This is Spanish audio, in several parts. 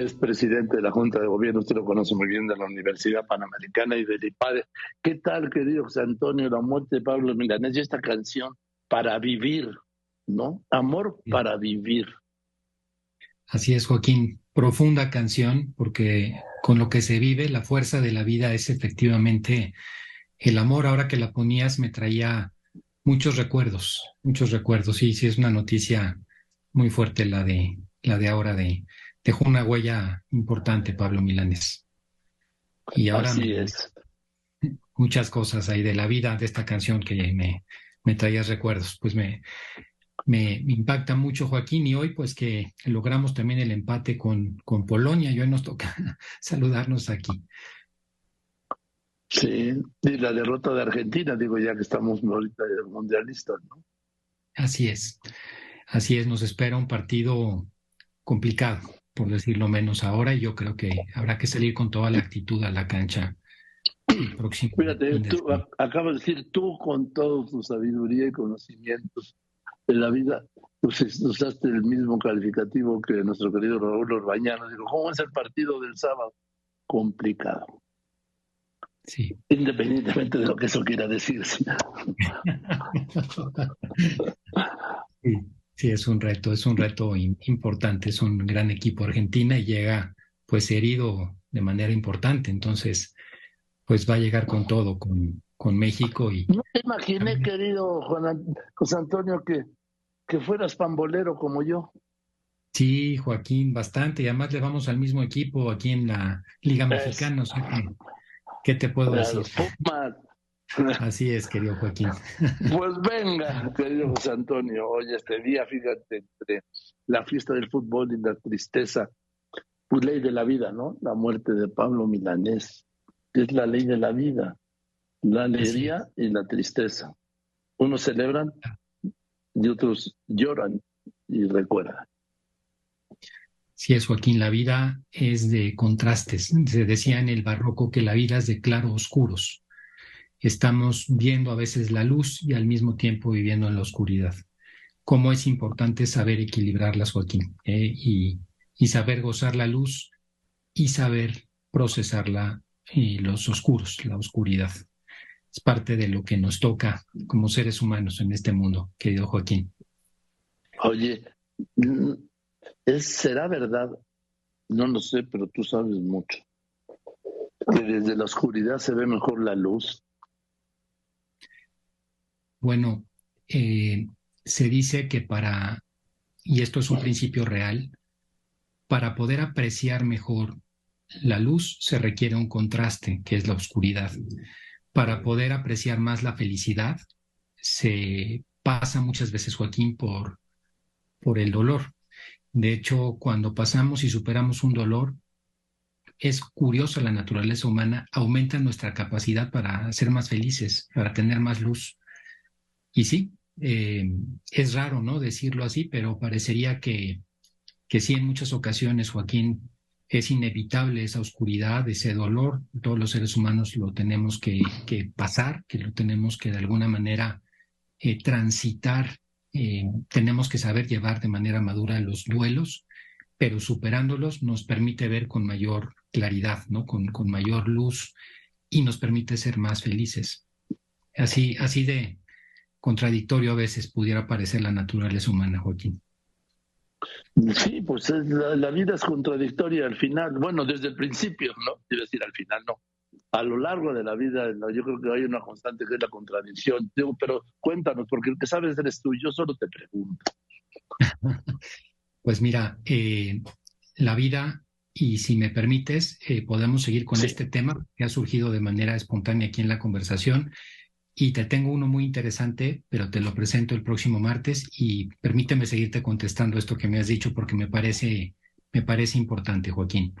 es presidente de la Junta de Gobierno, usted lo conoce muy bien, de la Universidad Panamericana y del IPADE. ¿Qué tal, querido José Antonio, la muerte de Pablo Milanés y esta canción para vivir, ¿no? Amor para vivir. Así es, Joaquín. Profunda canción, porque con lo que se vive, la fuerza de la vida es efectivamente el amor. Ahora que la ponías, me traía muchos recuerdos, muchos recuerdos. Sí, sí, es una noticia muy fuerte la de, la de ahora de, dejó una huella importante Pablo Milanes. Y ahora Así es. muchas cosas ahí de la vida de esta canción que me, me traía recuerdos. Pues me, me, impacta mucho Joaquín y hoy pues que logramos también el empate con, con Polonia y hoy nos toca saludarnos aquí. Sí, y la derrota de Argentina, digo ya que estamos ahorita mundialistas, ¿no? Así es, así es, nos espera un partido complicado, por decirlo menos ahora, y yo creo que habrá que salir con toda la actitud a la cancha próximo. Fíjate, tú acabas de decir, tú con toda tu sabiduría y conocimientos de la vida, usaste el mismo calificativo que nuestro querido Raúl Orbañano. Digo, ¿cómo es el partido del sábado? Complicado. Sí. Independientemente de lo que eso quiera decir. sí. Sí, es un reto, es un reto importante, es un gran equipo Argentina y llega pues herido de manera importante, entonces pues va a llegar con todo, con, con México y... No te imaginé, querido Juan José Antonio, que, que fueras pambolero como yo. Sí, Joaquín, bastante, y además le vamos al mismo equipo aquí en la Liga Mexicana, ¿qué te puedo decir? Así es, querido Joaquín. Pues venga, querido José Antonio, hoy este día, fíjate, entre la fiesta del fútbol y la tristeza, pues ley de la vida, ¿no? La muerte de Pablo Milanés, es la ley de la vida, la alegría y la tristeza. Unos celebran y otros lloran y recuerdan. Sí es, Joaquín, la vida es de contrastes. Se decía en el barroco que la vida es de claros oscuros estamos viendo a veces la luz y al mismo tiempo viviendo en la oscuridad. Cómo es importante saber equilibrarlas, Joaquín, eh, y, saber gozar la luz y saber procesarla y los oscuros, la oscuridad. Es parte de lo que nos toca como seres humanos en este mundo, querido Joaquín. Oye, ¿será verdad? No lo sé, pero tú sabes mucho. Que desde la oscuridad se ve mejor la luz. Bueno, eh, se dice que para, y esto es un principio real, para poder apreciar mejor la luz se requiere un contraste, que es la oscuridad. Para poder apreciar más la felicidad, se pasa muchas veces, Joaquín, por, por el dolor. De hecho, cuando pasamos y superamos un dolor, es curiosa la naturaleza humana, aumenta nuestra capacidad para ser más felices, para tener más luz. Y sí, eh, es raro, ¿no? Decirlo así, pero parecería que, que sí en muchas ocasiones, Joaquín, es inevitable esa oscuridad, ese dolor. Todos los seres humanos lo tenemos que, pasar, que lo tenemos que de alguna manera eh, transitar. Eh, tenemos que saber llevar de manera madura los duelos, pero superándolos nos permite ver con mayor claridad, ¿no? Con, con mayor luz y nos permite ser más felices. Así, así de, contradictorio a veces pudiera parecer la naturaleza humana, Joaquín. Sí, pues la, vida es contradictoria al final, bueno, desde el principio, ¿no? Quiero decir, al final no. A lo largo de la vida, yo creo que hay una constante que es la contradicción. Digo, pero cuéntanos, porque el que sabes eres tú, yo solo te pregunto. pues mira, eh, la vida, y si me permites, eh, podemos seguir con este tema que ha surgido de manera espontánea aquí en la conversación y te tengo uno muy interesante, pero te lo presento el próximo martes y permíteme seguirte contestando esto que me has dicho porque me parece, me parece importante, Joaquín.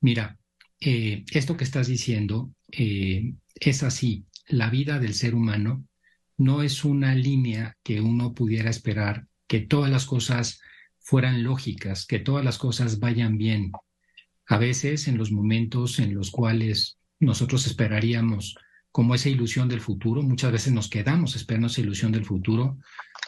Mira, eh, esto que estás diciendo eh, es así. La vida del ser humano no es una línea que uno pudiera esperar que todas las cosas fueran lógicas, que todas las cosas vayan bien. A veces en los momentos en los cuales nosotros esperaríamos como esa ilusión del futuro. Muchas veces nos quedamos esperando esa ilusión del futuro,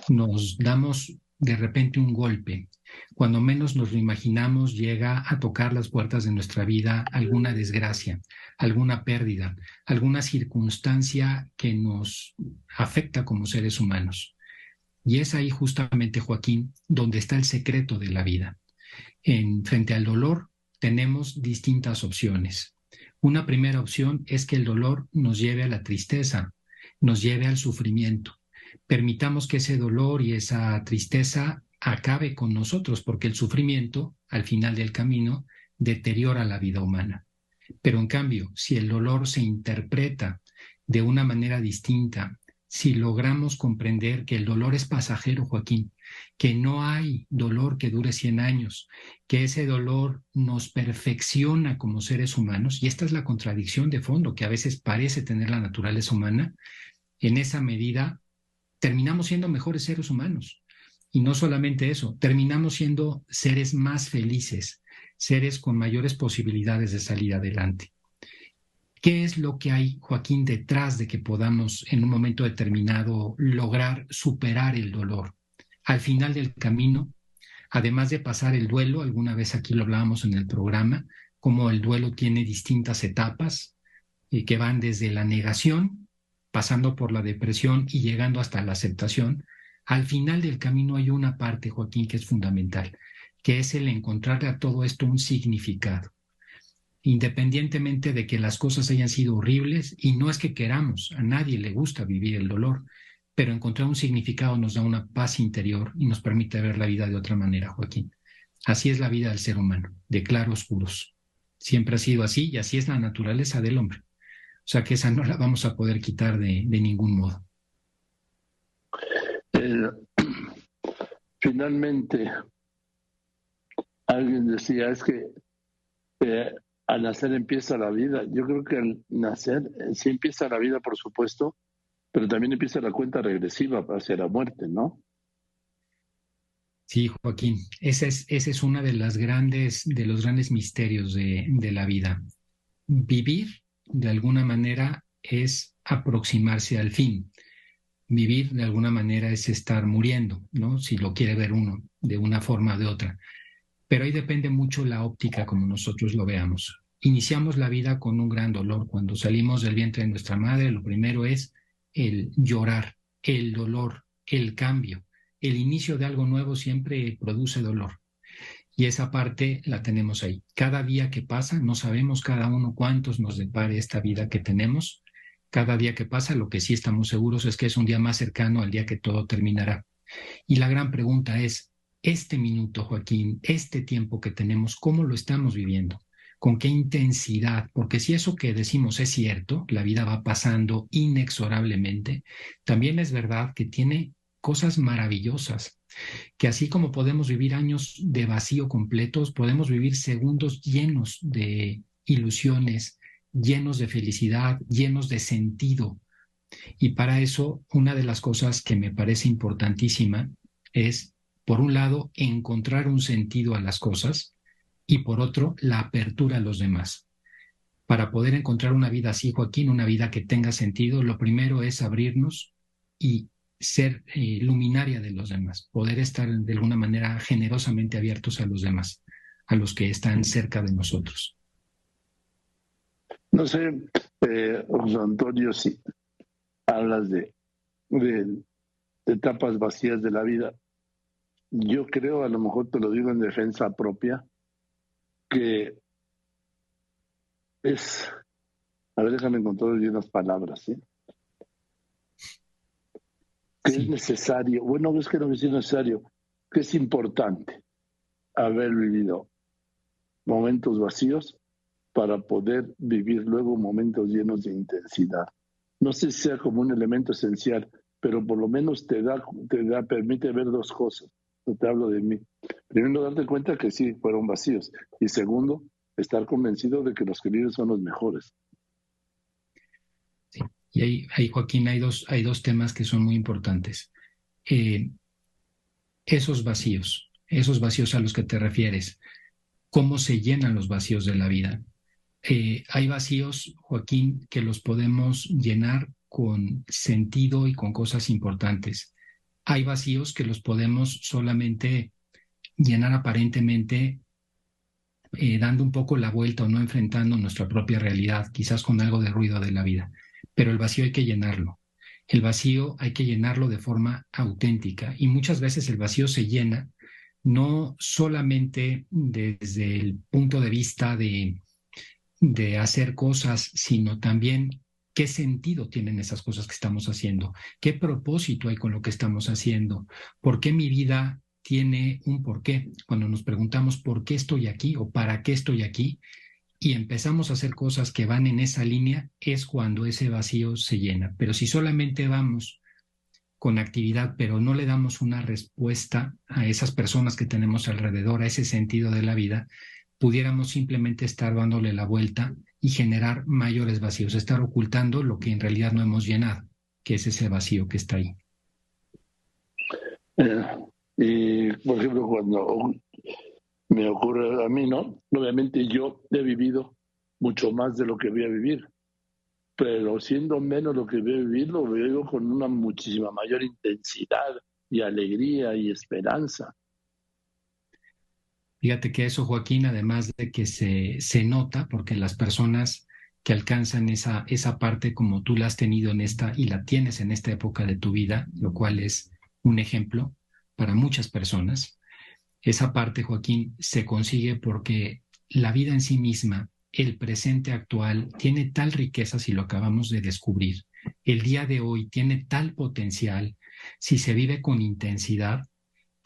nos damos de repente un golpe. Cuando menos nos lo imaginamos, llega a tocar las puertas de nuestra vida alguna desgracia, alguna pérdida, alguna circunstancia que nos afecta como seres humanos. Y es ahí justamente, Joaquín, donde está el secreto de la vida. En frente al dolor tenemos distintas opciones. Una primera opción es que el dolor nos lleve a la tristeza, nos lleve al sufrimiento. Permitamos que ese dolor y esa tristeza acabe con nosotros, porque el sufrimiento, al final del camino, deteriora la vida humana. Pero en cambio, si el dolor se interpreta de una manera distinta, si logramos comprender que el dolor es pasajero, Joaquín, que no hay dolor que dure 100 años, que ese dolor nos perfecciona como seres humanos, y esta es la contradicción de fondo que a veces parece tener la naturaleza humana, en esa medida terminamos siendo mejores seres humanos. Y no solamente eso, terminamos siendo seres más felices, seres con mayores posibilidades de salir adelante. ¿Qué es lo que hay, Joaquín, detrás de que podamos en un momento determinado lograr superar el dolor? Al final del camino, además de pasar el duelo, alguna vez aquí lo hablábamos en el programa, como el duelo tiene distintas etapas y que van desde la negación, pasando por la depresión y llegando hasta la aceptación, al final del camino hay una parte, Joaquín, que es fundamental, que es el encontrarle a todo esto un significado. Independientemente de que las cosas hayan sido horribles, y no es que queramos, a nadie le gusta vivir el dolor, pero encontrar un significado nos da una paz interior y nos permite ver la vida de otra manera, Joaquín. Así es la vida del ser humano, de claroscuros. Siempre ha sido así y así es la naturaleza del hombre. O sea que esa no la vamos a poder quitar de, ningún modo. Eh, finalmente, alguien decía, es que eh, al nacer empieza la vida. Yo creo que al nacer eh, sí empieza la vida, por supuesto, pero también empieza la cuenta regresiva hacia la muerte, ¿no? Sí, Joaquín, ese es, ese es uno de, las grandes, de los grandes misterios de, de la vida. Vivir, de alguna manera, es aproximarse al fin. Vivir, de alguna manera, es estar muriendo, ¿no? Si lo quiere ver uno, de una forma o de otra pero ahí depende mucho la óptica como nosotros lo veamos. Iniciamos la vida con un gran dolor. Cuando salimos del vientre de nuestra madre, lo primero es el llorar, el dolor, el cambio. El inicio de algo nuevo siempre produce dolor. Y esa parte la tenemos ahí. Cada día que pasa, no sabemos cada uno cuántos nos depare esta vida que tenemos. Cada día que pasa, lo que sí estamos seguros es que es un día más cercano al día que todo terminará. Y la gran pregunta es, este minuto, Joaquín, este tiempo que tenemos, cómo lo estamos viviendo, con qué intensidad, porque si eso que decimos es cierto, la vida va pasando inexorablemente, también es verdad que tiene cosas maravillosas, que así como podemos vivir años de vacío completos, podemos vivir segundos llenos de ilusiones, llenos de felicidad, llenos de sentido. Y para eso, una de las cosas que me parece importantísima es por un lado, encontrar un sentido a las cosas y por otro, la apertura a los demás. Para poder encontrar una vida así, Joaquín, una vida que tenga sentido, lo primero es abrirnos y ser eh, luminaria de los demás, poder estar de alguna manera generosamente abiertos a los demás, a los que están cerca de nosotros. No sé, eh, José Antonio, si hablas de, de etapas vacías de la vida, yo creo, a lo mejor te lo digo en defensa propia, que es, a ver, déjame encontrar unas palabras, ¿sí? Que es necesario, bueno, es que no es necesario, que es importante haber vivido momentos vacíos para poder vivir luego momentos llenos de intensidad. No sé si sea como un elemento esencial, pero por lo menos te da, te da, permite ver dos cosas te hablo de mí. Primero, darte cuenta que sí, fueron vacíos. Y segundo, estar convencido de que los queridos son los mejores. Y ahí, ahí, Joaquín, hay dos, hay dos temas que son muy importantes. Eh, esos vacíos, esos vacíos a los que te refieres, ¿cómo se llenan los vacíos de la vida? Eh, hay vacíos, Joaquín, que los podemos llenar con sentido y con cosas importantes hay vacíos que los podemos solamente llenar aparentemente eh, dando un poco la vuelta o no enfrentando nuestra propia realidad, quizás con algo de ruido de la vida. Pero el vacío hay que llenarlo. El vacío hay que llenarlo de forma auténtica y muchas veces el vacío se llena no solamente desde el punto de vista de, de hacer cosas, sino también qué sentido tienen esas cosas que estamos haciendo, qué propósito hay con lo que estamos haciendo, por qué mi vida tiene un porqué. Cuando nos preguntamos por qué estoy aquí o para qué estoy aquí y empezamos a hacer cosas que van en esa línea, es cuando ese vacío se llena. Pero si solamente vamos con actividad, pero no le damos una respuesta a esas personas que tenemos alrededor, a ese sentido de la vida, pudiéramos simplemente estar dándole la vuelta y generar mayores vacíos, estar ocultando lo que en realidad no hemos llenado, que es ese vacío que está ahí. Eh, y, por ejemplo, cuando me ocurre a mí, ¿no? Obviamente yo he vivido mucho más de lo que voy a vivir, pero siendo menos lo que voy a vivir, lo veo con una muchísima mayor intensidad y alegría y esperanza. Fíjate que eso, Joaquín, además de que se, se nota, porque las personas que alcanzan esa, esa parte como tú la has tenido en esta y la tienes en esta época de tu vida, lo cual es un ejemplo para muchas personas. Esa parte, Joaquín, se consigue porque la vida en sí misma, el presente actual, tiene tal riqueza si lo acabamos de descubrir. El día de hoy tiene tal potencial si se vive con intensidad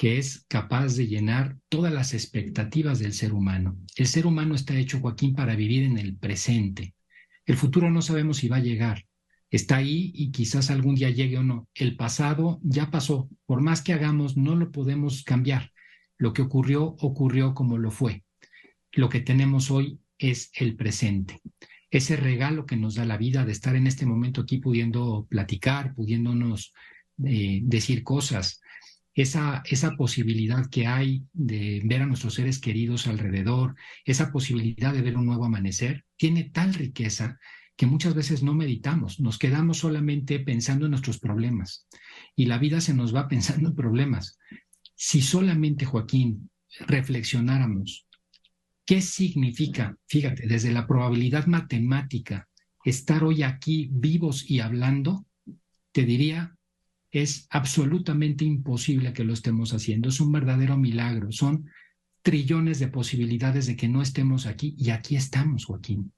que es capaz de llenar todas las expectativas del ser humano. El ser humano está hecho, Joaquín, para vivir en el presente. El futuro no sabemos si va a llegar, está ahí y quizás algún día llegue o no. El pasado ya pasó, por más que hagamos, no lo podemos cambiar. Lo que ocurrió, ocurrió como lo fue. Lo que tenemos hoy es el presente. Ese regalo que nos da la vida de estar en este momento aquí pudiendo platicar, pudiéndonos eh, decir cosas, esa, esa posibilidad que hay de ver a nuestros seres queridos alrededor, esa posibilidad de ver un nuevo amanecer, tiene tal riqueza que muchas veces no meditamos, nos quedamos solamente pensando en nuestros problemas y la vida se nos va pensando en problemas. Si solamente, Joaquín, reflexionáramos qué significa, fíjate, desde la probabilidad matemática, estar hoy aquí vivos y hablando, te diría, es absolutamente imposible que lo estemos haciendo. Es un verdadero milagro. Son trillones de posibilidades de que no estemos aquí y aquí estamos, Joaquín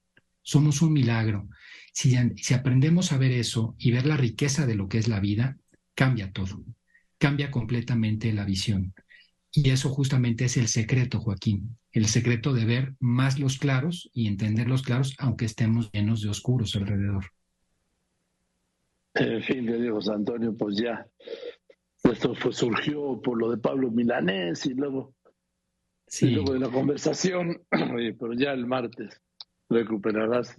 somos un milagro. Si, aprendemos a ver eso y ver la riqueza de lo que es la vida, cambia todo, cambia completamente la visión. Y eso justamente es el secreto, Joaquín, el secreto de ver más los claros y entender los claros, aunque estemos llenos de oscuros alrededor. En fin, le digo, Antonio, pues ya, esto fue, surgió por lo de Pablo Milanés y luego, y luego de la conversación, pero ya el martes recuperarás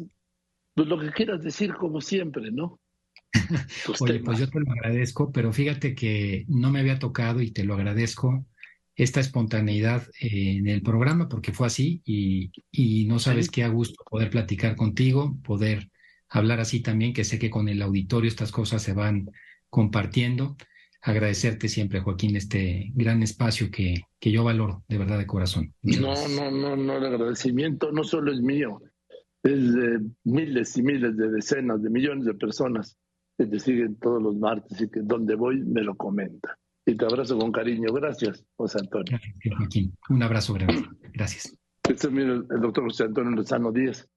pues, lo que quieras decir como siempre, ¿no? Oye, pues yo te lo agradezco, pero fíjate que no me había tocado y te lo agradezco esta espontaneidad eh, en el programa porque fue así y, y no sabes qué a gusto poder platicar contigo, poder hablar así también, que sé que con el auditorio estas cosas se van compartiendo. Agradecerte siempre, Joaquín, este gran espacio que, que yo valoro de verdad de corazón. no, no, no, no, el agradecimiento no solo es mío, es de miles y miles de decenas de millones de personas que te siguen todos los martes y que donde voy me lo comenta. Y te abrazo con cariño. Gracias, José Antonio. Gracias, Joaquín. Un abrazo grande. Gracias. Este es el doctor José Antonio Lozano Díaz.